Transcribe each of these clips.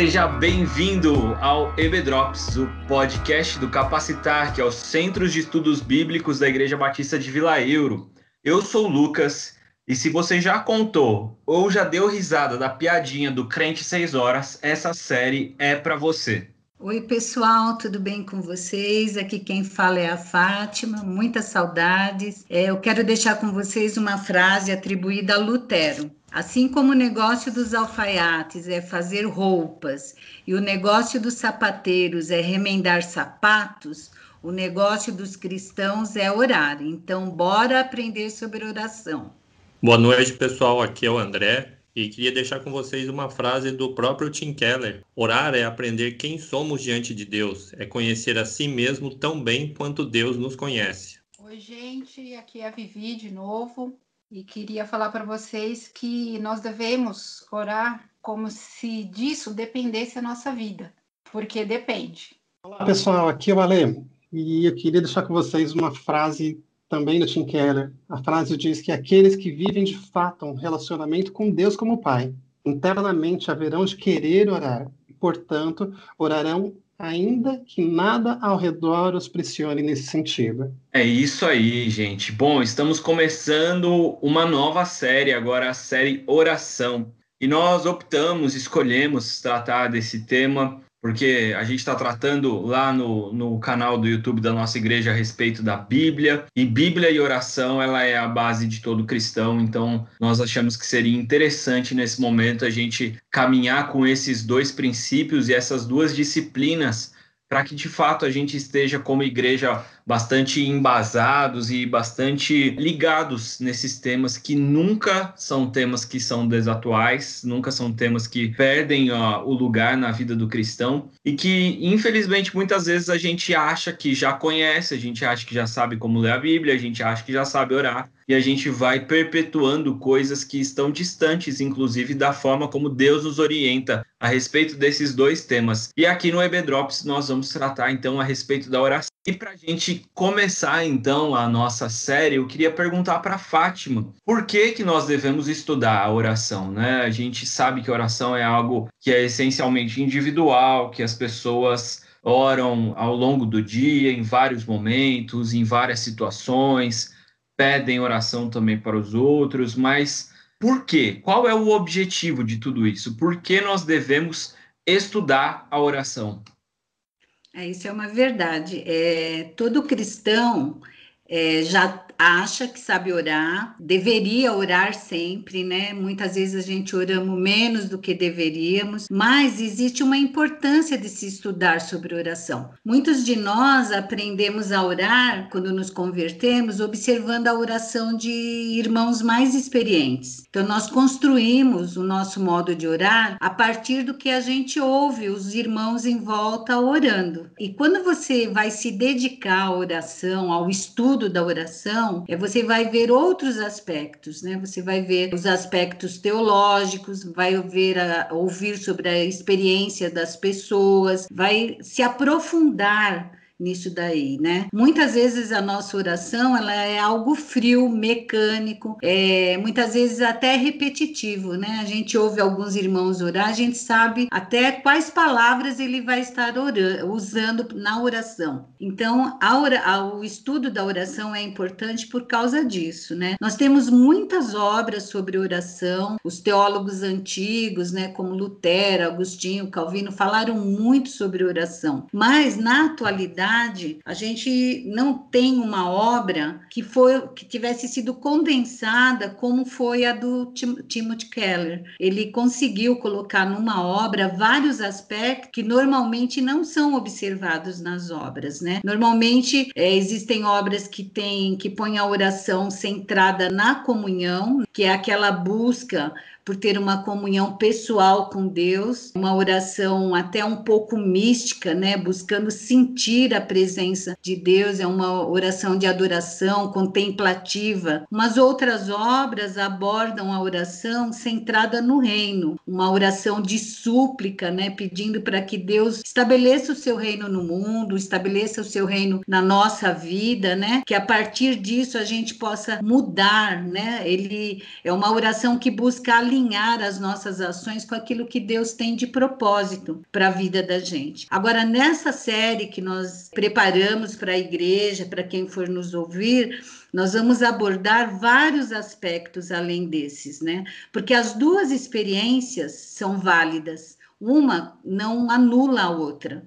Seja bem-vindo ao EB Drops, o podcast do Capacitar, que é o Centros de Estudos Bíblicos da Igreja Batista de Vila Euro. Eu sou o Lucas, e se você já contou ou já deu risada da piadinha do Crente 6 Horas, essa série é para você. Oi, pessoal, tudo bem com vocês? Aqui quem fala é a Fátima, muitas saudades. É, eu quero deixar com vocês uma frase atribuída a Lutero. Assim como o negócio dos alfaiates é fazer roupas e o negócio dos sapateiros é remendar sapatos, o negócio dos cristãos é orar. Então, bora aprender sobre oração. Boa noite, pessoal. Aqui é o André e queria deixar com vocês uma frase do próprio Tim Keller: Orar é aprender quem somos diante de Deus, é conhecer a si mesmo tão bem quanto Deus nos conhece. Oi, gente. Aqui é a Vivi de novo. E queria falar para vocês que nós devemos orar como se disso dependesse a nossa vida, porque depende. Olá, pessoal, aqui é o Ale, e eu queria deixar com vocês uma frase também do Tim Keller. A frase diz que aqueles que vivem de fato um relacionamento com Deus como Pai, internamente haverão de querer orar, portanto, orarão ainda que nada ao redor os pressione nesse sentido. É isso aí, gente. Bom, estamos começando uma nova série, agora a série Oração. E nós optamos, escolhemos tratar desse tema porque a gente está tratando lá no, no canal do YouTube da nossa igreja a respeito da Bíblia, e Bíblia e oração ela é a base de todo cristão, então nós achamos que seria interessante nesse momento a gente caminhar com esses dois princípios e essas duas disciplinas para que de fato a gente esteja como igreja bastante embasados e bastante ligados nesses temas que nunca são temas que são desatuais, nunca são temas que perdem ó, o lugar na vida do cristão e que infelizmente muitas vezes a gente acha que já conhece, a gente acha que já sabe como ler a Bíblia, a gente acha que já sabe orar e a gente vai perpetuando coisas que estão distantes, inclusive, da forma como Deus nos orienta a respeito desses dois temas. E aqui no EB Drops nós vamos tratar então a respeito da oração. E para a gente começar então a nossa série, eu queria perguntar para Fátima por que que nós devemos estudar a oração, né? A gente sabe que a oração é algo que é essencialmente individual, que as pessoas oram ao longo do dia, em vários momentos, em várias situações pedem oração também para os outros, mas por quê? Qual é o objetivo de tudo isso? Por que nós devemos estudar a oração? É, isso é uma verdade. É, todo cristão é, já acha que sabe orar, deveria orar sempre, né? Muitas vezes a gente oramos menos do que deveríamos, mas existe uma importância de se estudar sobre oração. Muitos de nós aprendemos a orar quando nos convertemos, observando a oração de irmãos mais experientes. Então, nós construímos o nosso modo de orar a partir do que a gente ouve os irmãos em volta orando. E quando você vai se dedicar à oração, ao estudo da oração, é você vai ver outros aspectos, né? Você vai ver os aspectos teológicos, vai a, ouvir sobre a experiência das pessoas, vai se aprofundar nisso daí, né? Muitas vezes a nossa oração ela é algo frio, mecânico, é, muitas vezes até repetitivo, né? A gente ouve alguns irmãos orar, a gente sabe até quais palavras ele vai estar orando, usando na oração. Então, a a, o estudo da oração é importante por causa disso, né? Nós temos muitas obras sobre oração, os teólogos antigos, né, como Lutero, Agostinho, Calvino, falaram muito sobre oração, mas na atualidade verdade, a gente não tem uma obra que foi que tivesse sido condensada como foi a do Tim, Timothy Keller. Ele conseguiu colocar numa obra vários aspectos que normalmente não são observados nas obras, né? Normalmente é, existem obras que têm que põem a oração centrada na comunhão, que é aquela busca por ter uma comunhão pessoal com Deus, uma oração até um pouco mística, né, buscando sentir a presença de Deus, é uma oração de adoração contemplativa. Mas outras obras abordam a oração centrada no reino, uma oração de súplica, né, pedindo para que Deus estabeleça o seu reino no mundo, estabeleça o seu reino na nossa vida, né, que a partir disso a gente possa mudar, né? Ele é uma oração que busca alinhar alinhar as nossas ações com aquilo que Deus tem de propósito para a vida da gente. Agora, nessa série que nós preparamos para a igreja, para quem for nos ouvir, nós vamos abordar vários aspectos além desses, né? Porque as duas experiências são válidas. Uma não anula a outra.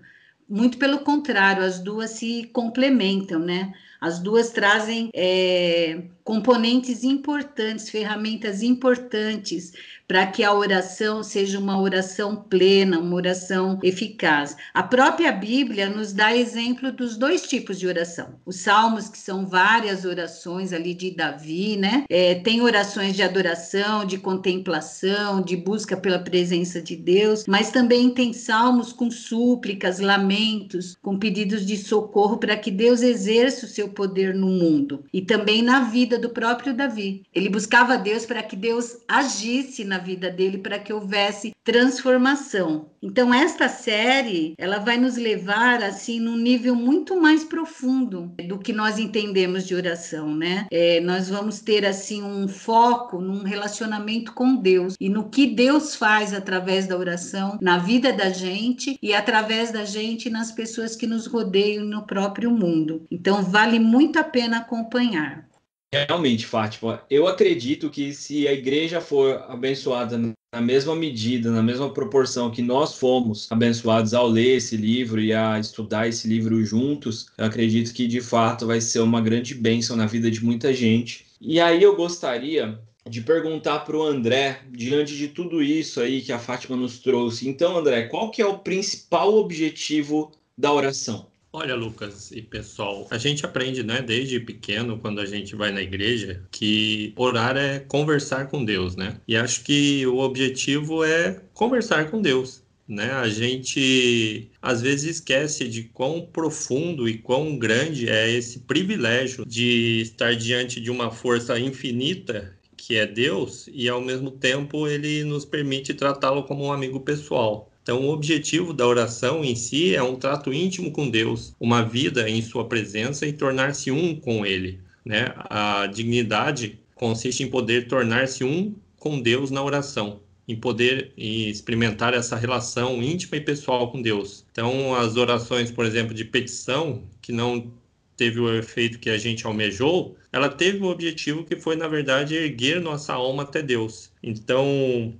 Muito pelo contrário, as duas se complementam, né? As duas trazem é, componentes importantes, ferramentas importantes para que a oração seja uma oração plena, uma oração eficaz. A própria Bíblia nos dá exemplo dos dois tipos de oração. Os salmos, que são várias orações ali de Davi, né? É, tem orações de adoração, de contemplação, de busca pela presença de Deus, mas também tem salmos com súplicas, lamentos, com pedidos de socorro para que Deus exerça o seu poder no mundo e também na vida do próprio Davi. Ele buscava Deus para que Deus agisse na vida dele para que houvesse transformação. Então esta série, ela vai nos levar assim num nível muito mais profundo do que nós entendemos de oração, né? É, nós vamos ter assim um foco num relacionamento com Deus e no que Deus faz através da oração na vida da gente e através da gente nas pessoas que nos rodeiam no próprio mundo. Então vale muito a pena acompanhar. Realmente, Fátima, eu acredito que se a igreja for abençoada na mesma medida, na mesma proporção que nós fomos abençoados ao ler esse livro e a estudar esse livro juntos, eu acredito que de fato vai ser uma grande bênção na vida de muita gente. E aí eu gostaria de perguntar para o André, diante de tudo isso aí que a Fátima nos trouxe. Então, André, qual que é o principal objetivo da oração? Olha, Lucas e pessoal, a gente aprende, né, desde pequeno, quando a gente vai na igreja, que orar é conversar com Deus, né? E acho que o objetivo é conversar com Deus. Né? A gente às vezes esquece de quão profundo e quão grande é esse privilégio de estar diante de uma força infinita que é Deus e ao mesmo tempo ele nos permite tratá-lo como um amigo pessoal. Então, o objetivo da oração em si é um trato íntimo com Deus, uma vida em Sua presença e tornar-se um com Ele. Né? A dignidade consiste em poder tornar-se um com Deus na oração, em poder experimentar essa relação íntima e pessoal com Deus. Então, as orações, por exemplo, de petição, que não teve o efeito que a gente almejou, ela teve o objetivo que foi, na verdade, erguer nossa alma até Deus. Então,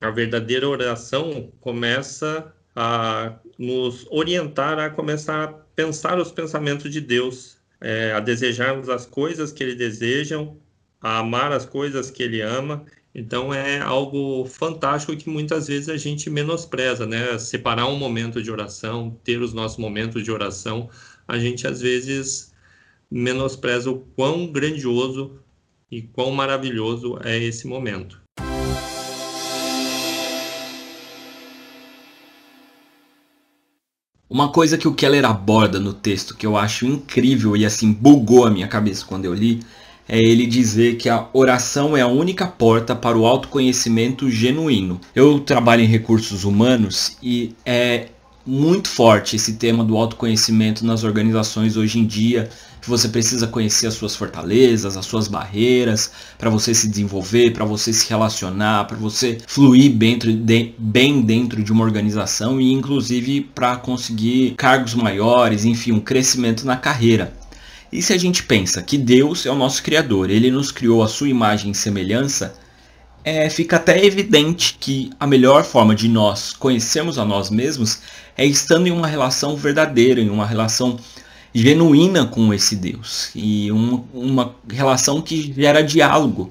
a verdadeira oração começa a nos orientar a começar a pensar os pensamentos de Deus, é, a desejarmos as coisas que Ele deseja, a amar as coisas que Ele ama. Então é algo fantástico que muitas vezes a gente menospreza, né? Separar um momento de oração, ter os nossos momentos de oração, a gente às vezes menospreza o quão grandioso e quão maravilhoso é esse momento. Uma coisa que o Keller aborda no texto que eu acho incrível e assim bugou a minha cabeça quando eu li, é ele dizer que a oração é a única porta para o autoconhecimento genuíno. Eu trabalho em recursos humanos e é muito forte esse tema do autoconhecimento nas organizações hoje em dia, que você precisa conhecer as suas fortalezas, as suas barreiras, para você se desenvolver, para você se relacionar, para você fluir dentro de, bem dentro de uma organização e inclusive para conseguir cargos maiores, enfim, um crescimento na carreira. E se a gente pensa que Deus é o nosso Criador, Ele nos criou a sua imagem e semelhança, é, fica até evidente que a melhor forma de nós conhecermos a nós mesmos é estando em uma relação verdadeira, em uma relação genuína com esse Deus e um, uma relação que gera diálogo.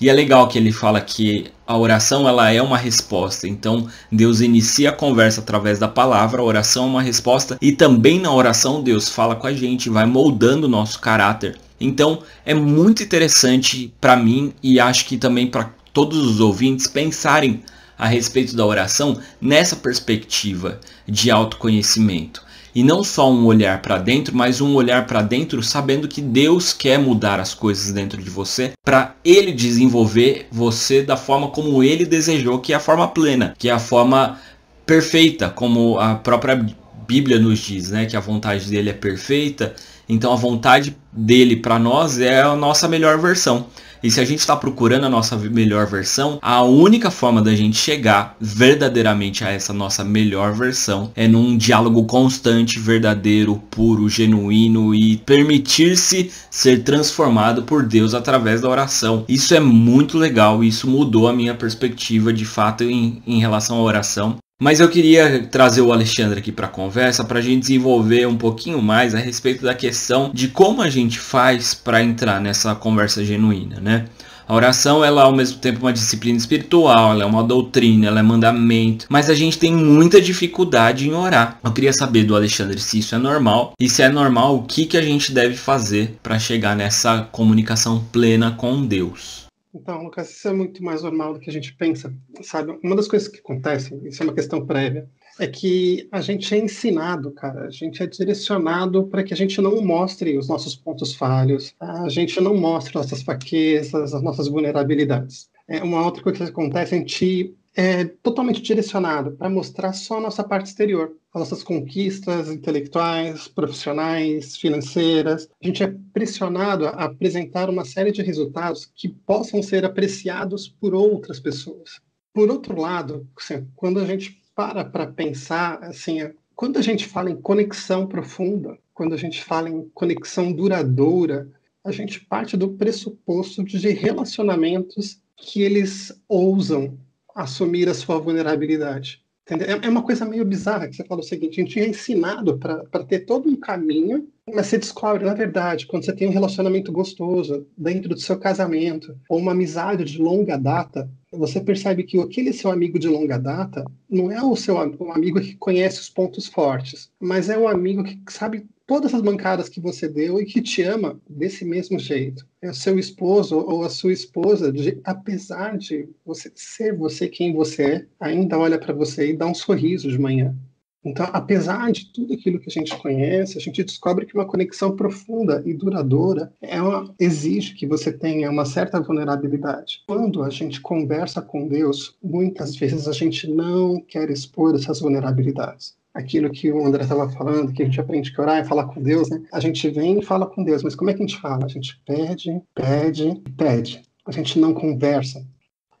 E é legal que ele fala que a oração ela é uma resposta. Então Deus inicia a conversa através da palavra, a oração é uma resposta e também na oração Deus fala com a gente, vai moldando o nosso caráter. Então é muito interessante para mim e acho que também para todos os ouvintes pensarem a respeito da oração nessa perspectiva de autoconhecimento. E não só um olhar para dentro, mas um olhar para dentro sabendo que Deus quer mudar as coisas dentro de você para ele desenvolver você da forma como ele desejou, que é a forma plena, que é a forma perfeita, como a própria Bíblia nos diz, né, que a vontade dele é perfeita. Então a vontade dele para nós é a nossa melhor versão. E se a gente está procurando a nossa melhor versão, a única forma da gente chegar verdadeiramente a essa nossa melhor versão é num diálogo constante, verdadeiro, puro, genuíno e permitir-se ser transformado por Deus através da oração. Isso é muito legal, isso mudou a minha perspectiva de fato em, em relação à oração. Mas eu queria trazer o Alexandre aqui para a conversa para a gente desenvolver um pouquinho mais a respeito da questão de como a gente faz para entrar nessa conversa genuína, né? A oração ela é ao mesmo tempo uma disciplina espiritual, ela é uma doutrina, ela é mandamento, mas a gente tem muita dificuldade em orar. Eu queria saber do Alexandre se isso é normal e se é normal o que, que a gente deve fazer para chegar nessa comunicação plena com Deus. Então, Lucas, isso é muito mais normal do que a gente pensa, sabe? Uma das coisas que acontece, isso é uma questão prévia, é que a gente é ensinado, cara, a gente é direcionado para que a gente não mostre os nossos pontos falhos, a gente não mostre nossas fraquezas, as nossas vulnerabilidades. É uma outra coisa que acontece, a gente é totalmente direcionado para mostrar só a nossa parte exterior, as nossas conquistas intelectuais, profissionais, financeiras. A gente é pressionado a apresentar uma série de resultados que possam ser apreciados por outras pessoas. Por outro lado, assim, quando a gente para para pensar, assim, quando a gente fala em conexão profunda, quando a gente fala em conexão duradoura, a gente parte do pressuposto de relacionamentos que eles ousam assumir a sua vulnerabilidade. É, é uma coisa meio bizarra que você fala o seguinte: a gente é ensinado para ter todo um caminho, mas você descobre, na verdade, quando você tem um relacionamento gostoso dentro do seu casamento, ou uma amizade de longa data, você percebe que aquele seu amigo de longa data não é o seu um amigo que conhece os pontos fortes, mas é o amigo que sabe todas as bancadas que você deu e que te ama desse mesmo jeito. É o seu esposo ou a sua esposa, de, apesar de você ser você quem você é, ainda olha para você e dá um sorriso de manhã. Então, apesar de tudo aquilo que a gente conhece, a gente descobre que uma conexão profunda e duradoura é uma, exige que você tenha uma certa vulnerabilidade. Quando a gente conversa com Deus, muitas vezes a gente não quer expor essas vulnerabilidades aquilo que o André estava falando, que a gente aprende que orar é falar com Deus, né? A gente vem e fala com Deus, mas como é que a gente fala? A gente pede, pede, pede. A gente não conversa.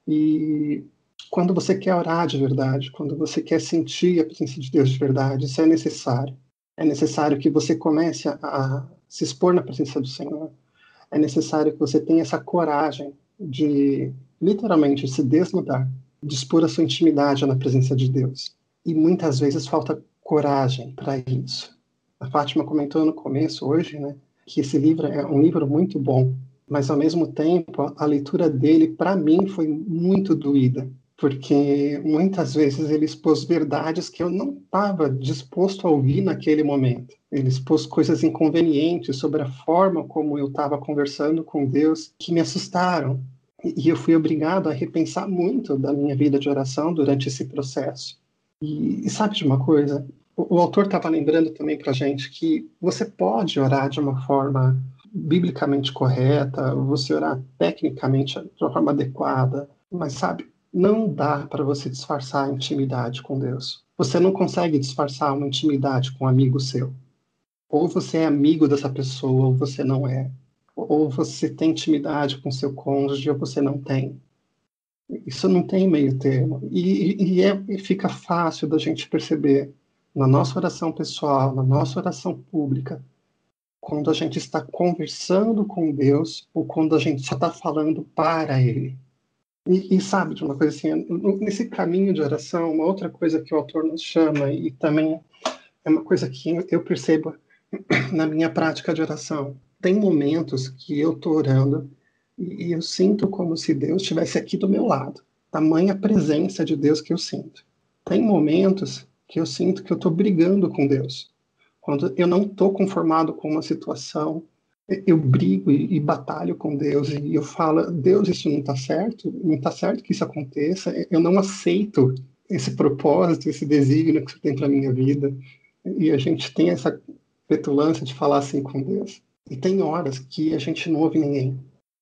E quando você quer orar de verdade, quando você quer sentir a presença de Deus de verdade, isso é necessário. É necessário que você comece a, a se expor na presença do Senhor. É necessário que você tenha essa coragem de literalmente se desnudar, de expor a sua intimidade na presença de Deus. E muitas vezes falta coragem para isso. A Fátima comentou no começo hoje, né, que esse livro é um livro muito bom, mas ao mesmo tempo a leitura dele para mim foi muito doída, porque muitas vezes ele expôs verdades que eu não estava disposto a ouvir naquele momento. Ele expôs coisas inconvenientes sobre a forma como eu estava conversando com Deus que me assustaram. E eu fui obrigado a repensar muito da minha vida de oração durante esse processo. E, e sabe de uma coisa? O, o autor estava lembrando também para gente que você pode orar de uma forma biblicamente correta, você orar tecnicamente de uma forma adequada, mas sabe, não dá para você disfarçar a intimidade com Deus. Você não consegue disfarçar uma intimidade com um amigo seu. Ou você é amigo dessa pessoa, ou você não é. Ou você tem intimidade com seu cônjuge, ou você não tem. Isso não tem meio termo. E, e, é, e fica fácil da gente perceber na nossa oração pessoal, na nossa oração pública, quando a gente está conversando com Deus ou quando a gente só está falando para Ele. E, e, sabe de uma coisa assim, nesse caminho de oração, uma outra coisa que o autor nos chama e também é uma coisa que eu percebo na minha prática de oração. Tem momentos que eu estou orando e eu sinto como se Deus estivesse aqui do meu lado. Tamanha presença de Deus que eu sinto. Tem momentos que eu sinto que eu estou brigando com Deus. Quando eu não estou conformado com uma situação, eu brigo e, e, batalho com Deus e eu falo, Deus, isso não está certo, não está certo que isso aconteça, eu não aceito esse propósito, esse desígnio que você tem para minha vida. E a gente tem essa petulância de falar assim com Deus. E tem horas que a gente não ouve ninguém.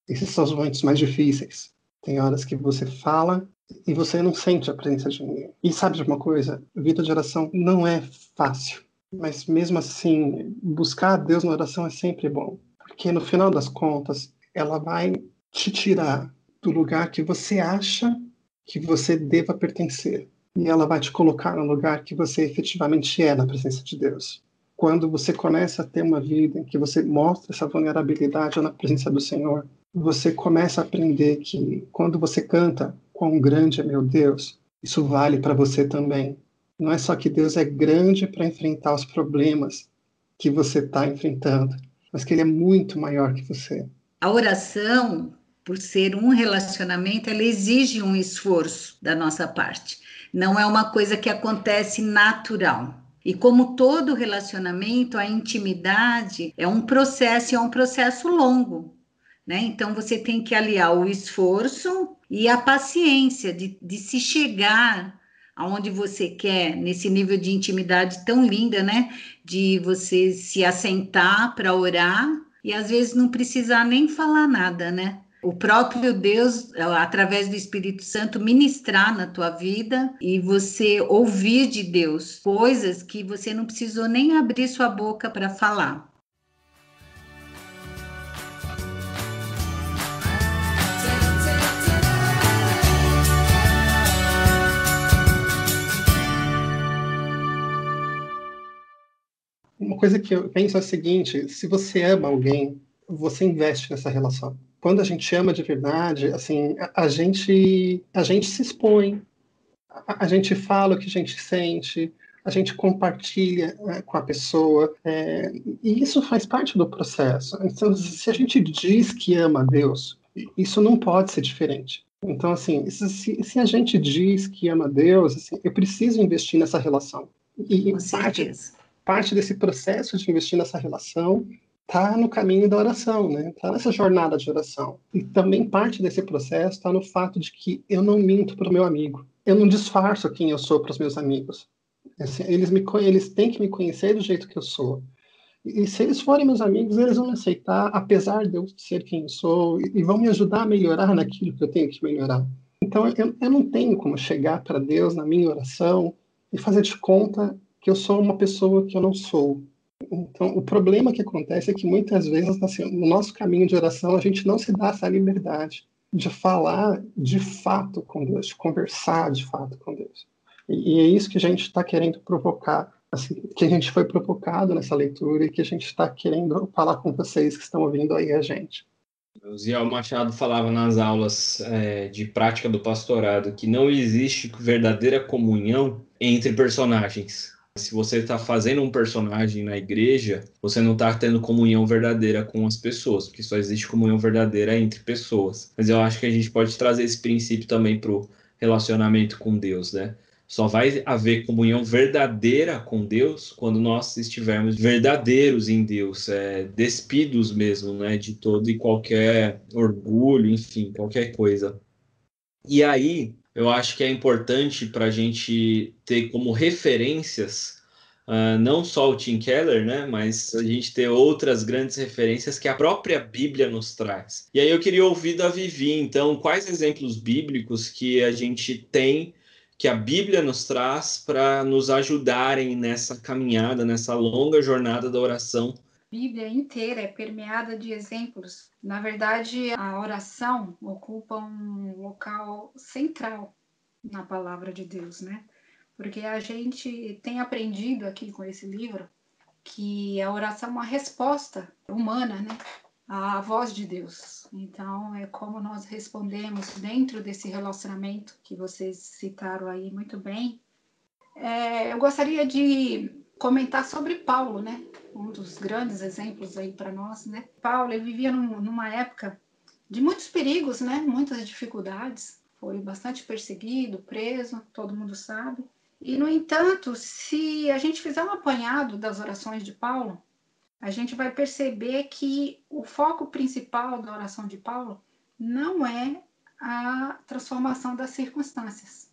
Esses são os momentos mais difíceis. Tem horas que você fala e você não sente a presença de ninguém. E sabe de uma coisa? Vida de oração não é fácil. Mas mesmo assim, buscar Deus na oração é sempre bom. Porque no final das contas, ela vai te tirar do lugar que você acha que você deva pertencer. E ela vai te colocar no lugar que você efetivamente é na presença de Deus. Quando você começa a ter uma vida em que você mostra essa vulnerabilidade na presença do Senhor, você começa a aprender que quando você canta quão grande é meu Deus, isso vale para você também. Não é só que Deus é grande para enfrentar os problemas que você está enfrentando, mas que Ele é muito maior que você. A oração, por ser um relacionamento, ela exige um esforço da nossa parte. Não é uma coisa que acontece natural. E como todo relacionamento, a intimidade é um processo, é um processo longo. Né? Então, você tem que aliar o esforço e a paciência de, de se chegar aonde você quer, nesse nível de intimidade tão linda, né? De você se assentar para orar e às vezes não precisar nem falar nada, né? O próprio Deus, através do Espírito Santo, ministrar na tua vida e você ouvir de Deus coisas que você não precisou nem abrir sua boca para falar. Uma coisa que eu penso é a seguinte: se você ama alguém, você investe nessa relação. Quando a gente ama de verdade, assim, a, a gente a gente se expõe, a, a, gente fala o que a gente sente, a gente compartilha né, com a pessoa, é, e isso faz parte do processo. Então, se a gente diz que ama a Deus, isso não pode ser diferente. Então, assim, se, se a gente diz que ama a Deus, assim, eu preciso investir nessa relação. E com parte, parte desse processo de investir nessa relação está no caminho da oração, né? Está nessa jornada de oração. E também parte desse processo está no fato de que eu não minto para o meu amigo. Eu não disfarço quem eu sou para os meus amigos. Assim, eles, me, eles têm que me conhecer do jeito que eu sou. E se eles forem meus amigos, eles vão me aceitar, apesar de eu ser quem eu sou, e, vão me ajudar a melhorar naquilo que eu tenho que melhorar. Então, eu, eu não tenho como chegar para Deus na minha oração e fazer de conta que eu sou uma pessoa que eu não sou. Então, o problema que acontece é que muitas vezes, assim, no nosso caminho de oração, a gente não se dá essa liberdade de falar de fato com Deus, de conversar de fato com Deus. E, é isso que a gente está querendo provocar, assim, que a gente foi provocado nessa leitura e que a gente está querendo falar com vocês que estão ouvindo aí a gente. O Ziel Machado falava nas aulas é, de prática do pastorado que não existe verdadeira comunhão entre personagens. Se você está fazendo um personagem na igreja, você não está tendo comunhão verdadeira com as pessoas, porque só existe comunhão verdadeira entre pessoas. Mas eu acho que a gente pode trazer esse princípio também para o relacionamento com Deus, né? Só vai haver comunhão verdadeira com Deus quando nós estivermos verdadeiros em Deus, é, despidos mesmo, né, de todo e qualquer orgulho, enfim, qualquer coisa. E aí, eu acho que é importante para a gente ter como referências uh, não só o Tim Keller, né, mas a gente ter outras grandes referências que a própria Bíblia nos traz. E aí eu queria ouvir da Vivi, então, quais exemplos bíblicos que a gente tem que a Bíblia nos traz para nos ajudarem nessa caminhada, nessa longa jornada da oração Bíblia inteira é permeada de exemplos. Na verdade, a oração ocupa um local central na palavra de Deus, né? Porque a gente tem aprendido aqui com esse livro que a oração é uma resposta humana, né? À voz de Deus. Então, é como nós respondemos dentro desse relacionamento que vocês citaram aí muito bem. É, eu gostaria de comentar sobre Paulo, né? Um dos grandes exemplos aí para nós, né? Paulo ele vivia num, numa época de muitos perigos, né? Muitas dificuldades. Foi bastante perseguido, preso, todo mundo sabe. E no entanto, se a gente fizer um apanhado das orações de Paulo, a gente vai perceber que o foco principal da oração de Paulo não é a transformação das circunstâncias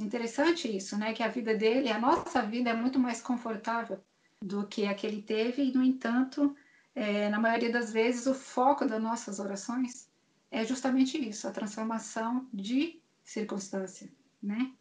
Interessante isso, né? Que a vida dele, a nossa vida é muito mais confortável do que a que ele teve, e, no entanto, é, na maioria das vezes, o foco das nossas orações é justamente isso, a transformação de circunstância, né?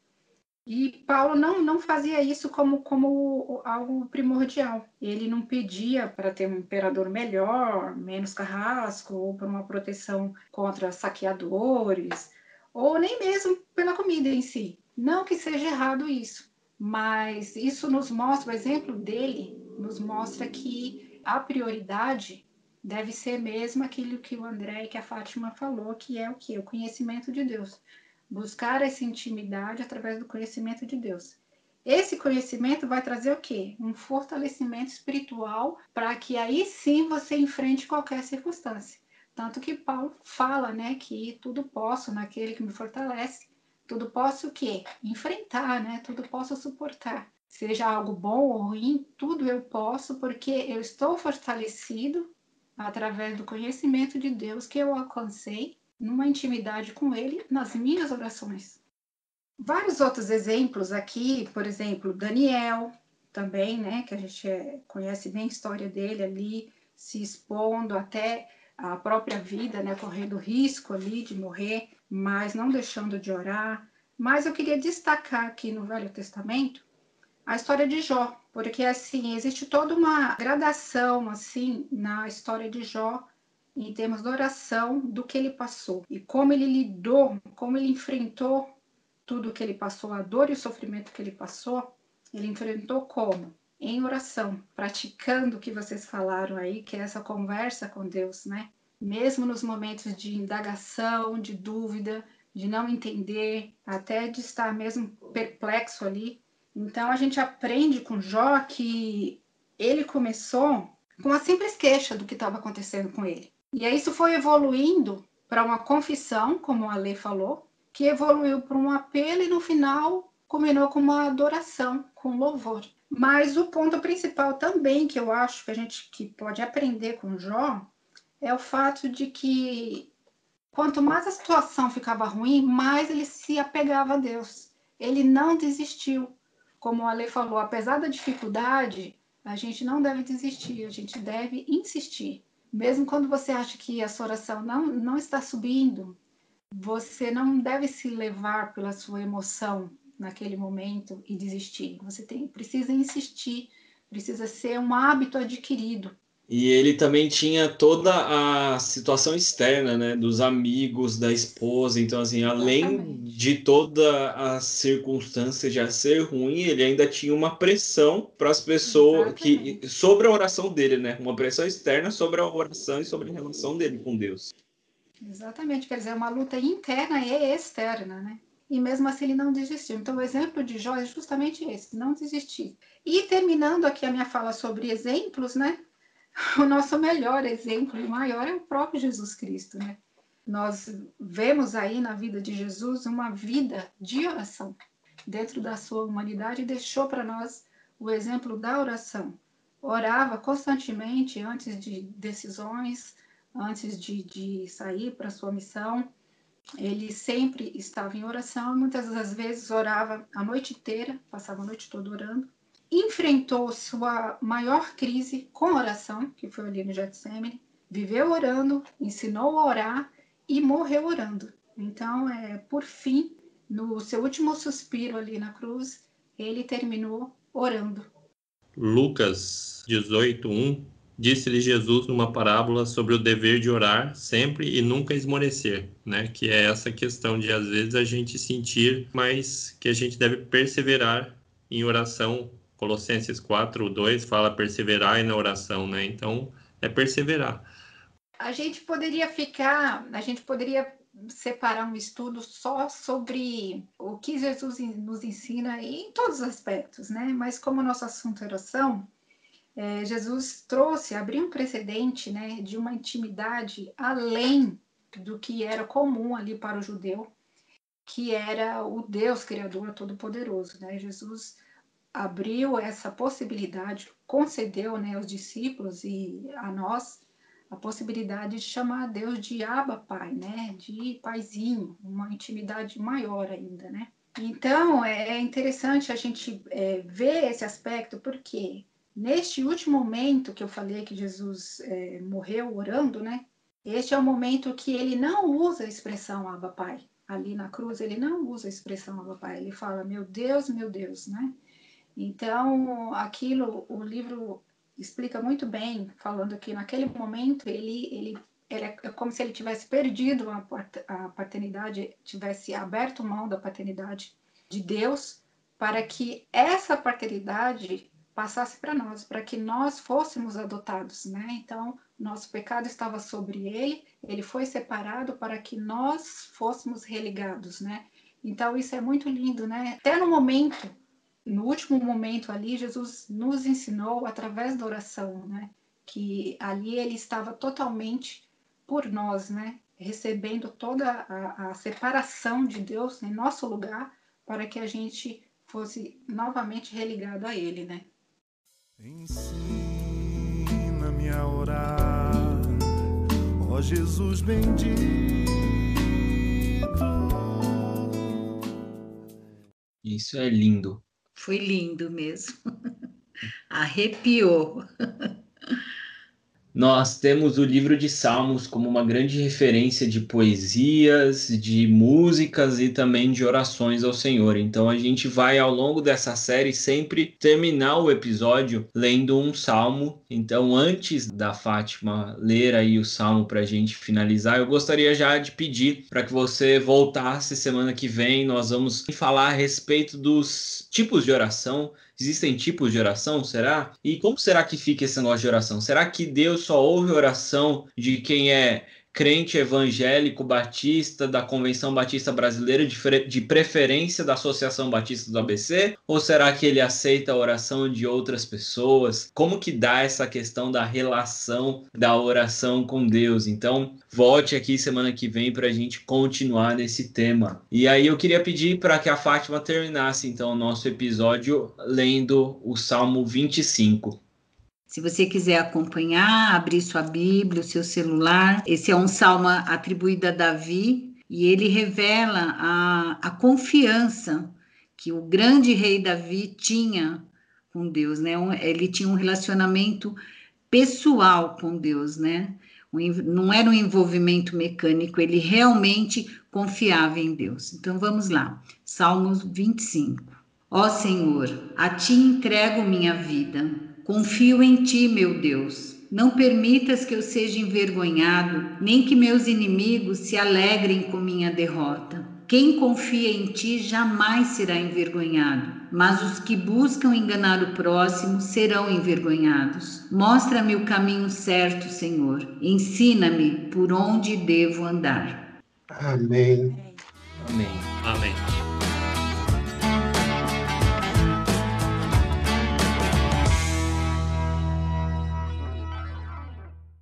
E Paulo não, não fazia isso como, como algo primordial. Ele não pedia para ter um imperador melhor, menos carrasco, ou para uma proteção contra saqueadores, ou nem mesmo pela comida em si. Não que seja errado isso, mas isso nos mostra, o exemplo dele nos mostra que a prioridade deve ser mesmo aquilo que o André e que a Fátima falou, que é o que? O conhecimento de Deus buscar essa intimidade através do conhecimento de Deus. Esse conhecimento vai trazer o quê? Um fortalecimento espiritual para que aí sim você enfrente qualquer circunstância. Tanto que Paulo fala, né, que tudo posso naquele que me fortalece. Tudo posso o quê? Enfrentar, né? Tudo posso suportar. Seja algo bom ou ruim, tudo eu posso porque eu estou fortalecido através do conhecimento de Deus que eu alcancei numa intimidade com Ele nas minhas orações. Vários outros exemplos aqui, por exemplo, Daniel, também, né, que a gente é, conhece bem a história dele ali, se expondo até a própria vida, né, correndo risco ali de morrer, mas não deixando de orar. Mas eu queria destacar aqui no Velho Testamento a história de Jó, porque assim existe toda uma gradação assim na história de Jó em termos de oração do que ele passou e como ele lidou, como ele enfrentou tudo o que ele passou, a dor e o sofrimento que ele passou, ele enfrentou como? Em oração, praticando o que vocês falaram aí, que é essa conversa com Deus, né? Mesmo nos momentos de indagação, de dúvida, de não entender, até de estar mesmo perplexo ali. Então a gente aprende com Jó que ele começou com uma simples queixa do que estava acontecendo com ele. E aí isso foi evoluindo para uma confissão, como a lei falou, que evoluiu para um apelo e no final combinou com uma adoração, com louvor. Mas o ponto principal também que eu acho que a gente que pode aprender com Jó é o fato de que quanto mais a situação ficava ruim, mais ele se apegava a Deus. Ele não desistiu. Como a lei falou, apesar da dificuldade, a gente não deve desistir, a gente deve insistir. Mesmo quando você acha que a sua oração não, não está subindo, você não deve se levar pela sua emoção naquele momento e desistir. Você tem, precisa insistir, precisa ser um hábito adquirido. E ele também tinha toda a situação externa, né, dos amigos, da esposa. Então, assim, além Exatamente. de toda a circunstância de ser ruim, ele ainda tinha uma pressão para as pessoas que sobre a oração dele, né? Uma pressão externa sobre a oração e sobre a relação dele com Deus. Exatamente, quer dizer, uma luta interna e externa, né? E mesmo assim ele não desistiu. Então, o exemplo de Jó é justamente esse, não desistir. E terminando aqui a minha fala sobre exemplos, né? o nosso melhor exemplo e maior é o próprio Jesus Cristo, né? Nós vemos aí na vida de Jesus uma vida de oração. Dentro da sua humanidade, deixou para nós o exemplo da oração. Orava constantemente antes de decisões, antes de, de sair para sua missão. Ele sempre estava em oração, muitas das vezes orava a noite inteira, passava a noite toda orando enfrentou sua maior crise com oração, que foi ali no Getsemane, viveu orando, ensinou a orar e morreu orando. Então, é, por fim, no seu último suspiro ali na cruz, ele terminou orando. Lucas 18:1 disse-lhe Jesus numa parábola sobre o dever de orar sempre e nunca esmorecer, né? Que é essa questão de às vezes a gente sentir, mas que a gente deve perseverar em oração Colossenses 4, 2 fala perseverar na oração, né? Então, é perseverar. A gente poderia ficar, a gente poderia separar um estudo só sobre o que Jesus nos ensina em todos os aspectos, né? Mas como o nosso assunto é oração, é, Jesus trouxe, abriu um precedente, né, de uma intimidade além do que era comum ali para o judeu, que era o Deus Criador Todo-Poderoso, né? Jesus abriu essa possibilidade, concedeu né, aos discípulos e a nós a possibilidade de chamar a Deus de Abba Pai, né, de paizinho, uma intimidade maior ainda, né. Então é, é interessante a gente é, ver esse aspecto porque neste último momento que eu falei que Jesus é, morreu orando, né, este é o momento que ele não usa a expressão Abba Pai, ali na cruz, ele não usa a expressão Abba Pai, ele fala, meu Deus, meu Deus, né? Então, aquilo, o livro explica muito bem, falando que naquele momento ele, ele, ele é como se ele tivesse perdido a, a paternidade, tivesse aberto mão da paternidade de Deus, para que essa paternidade passasse para nós, para que nós fôssemos adotados, né? Então, nosso pecado estava sobre ele, ele foi separado para que nós fôssemos religados, né? Então, isso é muito lindo, né? Até no momento no último momento ali, Jesus nos ensinou através da oração, né? Que ali ele estava totalmente por nós, né? Recebendo toda a, a separação de Deus em nosso lugar para que a gente fosse novamente religado a Ele, né? Ensina-me a orar, ó Jesus bendito. Isso é lindo. Foi lindo mesmo. Arrepiou. Nós temos o livro de Salmos como uma grande referência de poesias, de músicas e também de orações ao Senhor. Então a gente vai ao longo dessa série sempre terminar o episódio lendo um salmo. Então antes da Fátima ler aí o salmo para a gente finalizar, eu gostaria já de pedir para que você voltasse semana que vem. Nós vamos falar a respeito dos tipos de oração Existem tipos de oração, será? E como será que fica esse negócio de oração? Será que Deus só ouve oração de quem é crente evangélico batista da Convenção Batista Brasileira, de, preferência da Associação Batista do ABC? Ou será que ele aceita a oração de outras pessoas? Como que dá essa questão da relação da oração com Deus? Então, volte aqui semana que vem para a gente continuar nesse tema. E aí eu queria pedir para que a Fátima terminasse então o nosso episódio lendo o Salmo 25. Se você quiser acompanhar, abrir sua Bíblia, o seu celular, esse é um salmo atribuído a Davi e ele revela a, a confiança que o grande rei Davi tinha com Deus, né? Ele tinha um relacionamento pessoal com Deus, né? Não era um envolvimento mecânico, ele realmente confiava em Deus. Então vamos lá, Salmos 25. Ó Senhor, a ti entrego minha vida Confio em ti, meu Deus. Não permitas que eu seja envergonhado, nem que meus inimigos se alegrem com minha derrota. Quem confia em ti jamais será envergonhado, mas os que buscam enganar o próximo serão envergonhados. Mostra-me o caminho certo, Senhor. Ensina-me por onde devo andar. Amém. Amém. Amém.